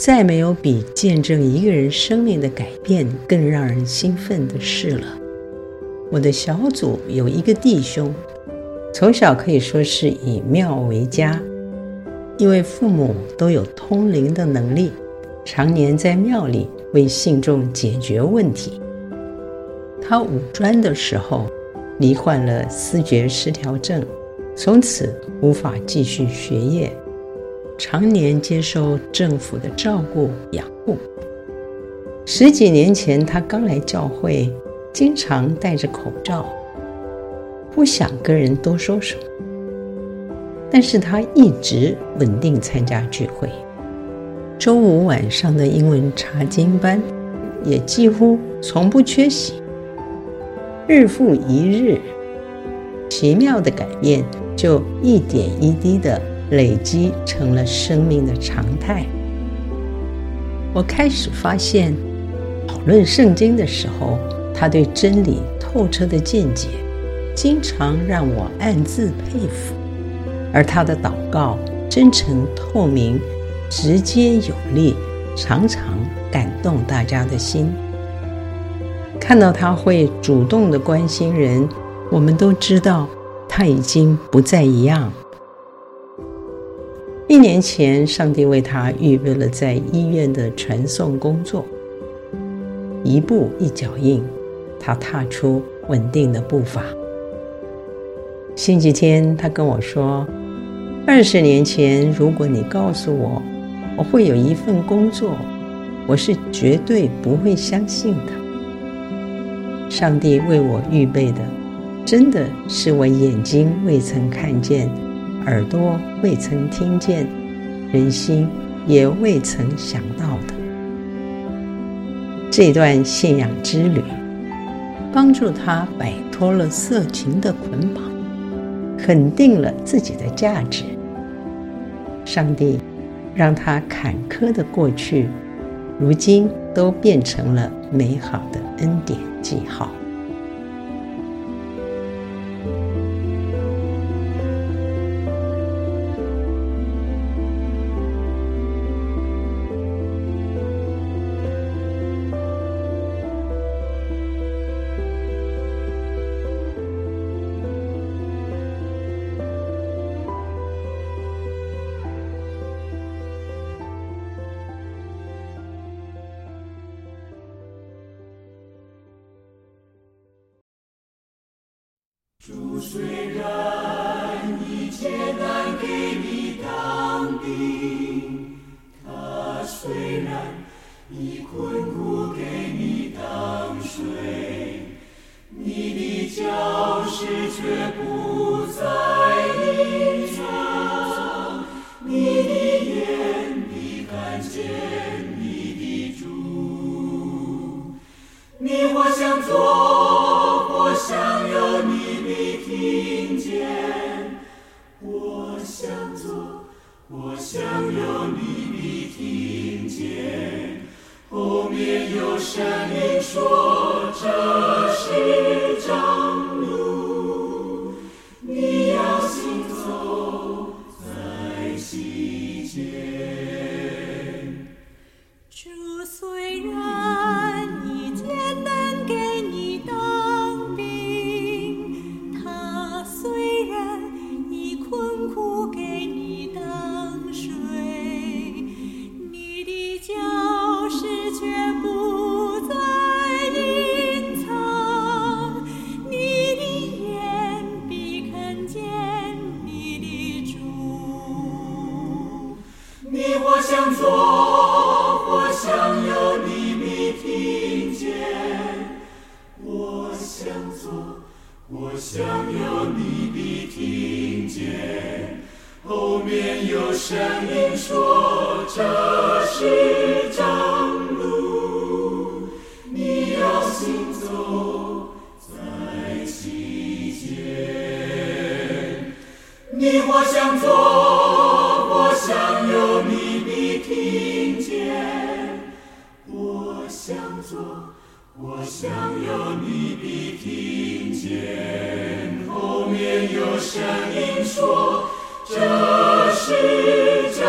再没有比见证一个人生命的改变更让人兴奋的事了。我的小组有一个弟兄，从小可以说是以庙为家，因为父母都有通灵的能力，常年在庙里为信众解决问题。他五专的时候罹患了思觉失调症，从此无法继续学业，常年接受政府的照顾养护。十几年前，他刚来教会。经常戴着口罩，不想跟人多说什么。但是他一直稳定参加聚会，周五晚上的英文查经班也几乎从不缺席。日复一日，奇妙的改变就一点一滴的累积成了生命的常态。我开始发现，讨论圣经的时候，他对真理透彻的见解，经常让我暗自佩服；而他的祷告真诚透明、直接有力，常常感动大家的心。看到他会主动的关心人，我们都知道他已经不再一样。一年前，上帝为他预备了在医院的传送工作，一步一脚印。他踏出稳定的步伐。星期天，他跟我说：“二十年前，如果你告诉我我会有一份工作，我是绝对不会相信的。上帝为我预备的，真的是我眼睛未曾看见，耳朵未曾听见，人心也未曾想到的。这段信仰之旅。”帮助他摆脱了色情的捆绑，肯定了自己的价值。上帝让他坎坷的过去，如今都变成了美好的恩典记号。主虽然以艰难给你当兵，他虽然以困苦给你当水，你的脚石却不再硬着，你的眼必看见你的主，你或想做，想有你。听见，我想做，我想有你的听见。后面有声音说，着想做，我想有你的听见。我想做，我想有你的听见。后面有声音说，这是正路，你要行走在其间。你或想做，我想有你。听见，我想做，我想有你的听见。后面有声音说，这是正